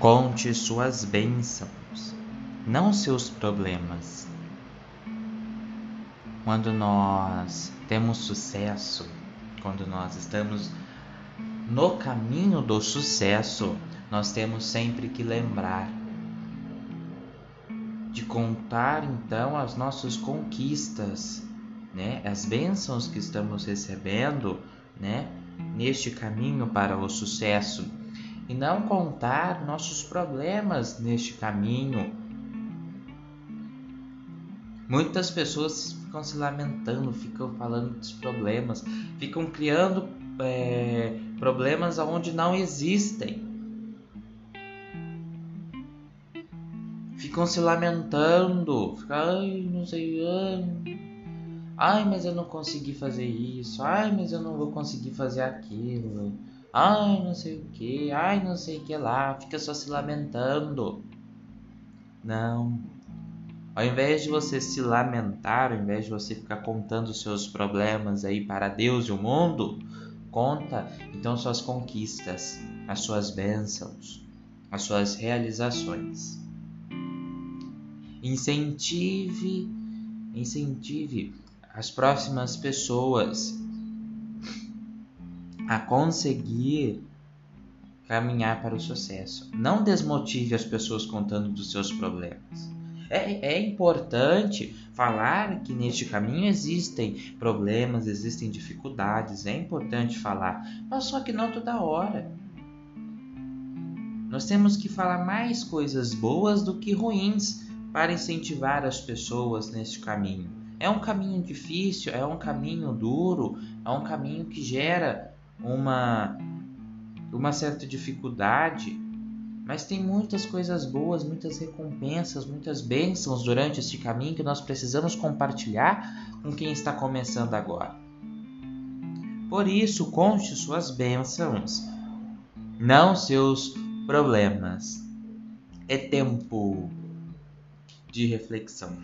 Conte suas bênçãos, não seus problemas. Quando nós temos sucesso, quando nós estamos no caminho do sucesso, nós temos sempre que lembrar de contar então as nossas conquistas, né? As bênçãos que estamos recebendo, né? Neste caminho para o sucesso e não contar nossos problemas neste caminho. Muitas pessoas ficam se lamentando, ficam falando dos problemas, ficam criando é, problemas onde não existem. Ficam se lamentando, ficam, ai, não sei, ai, ai, mas eu não consegui fazer isso, ai, mas eu não vou conseguir fazer aquilo, ai, não sei o que, ai, não sei o que lá, fica só se lamentando. Não. Ao invés de você se lamentar, ao invés de você ficar contando os seus problemas aí para Deus e o mundo, Conta então suas conquistas, as suas bênçãos, as suas realizações. Incentive, incentive as próximas pessoas a conseguir caminhar para o sucesso. Não desmotive as pessoas contando dos seus problemas. É, é importante falar que neste caminho existem problemas, existem dificuldades, é importante falar, mas só que não toda hora. Nós temos que falar mais coisas boas do que ruins para incentivar as pessoas neste caminho. É um caminho difícil, é um caminho duro, é um caminho que gera uma, uma certa dificuldade, mas tem muitas coisas boas, muitas recompensas, muitas bênçãos durante este caminho que nós precisamos compartilhar com quem está começando agora. Por isso, conte suas bênçãos, não seus problemas. É tempo de reflexão.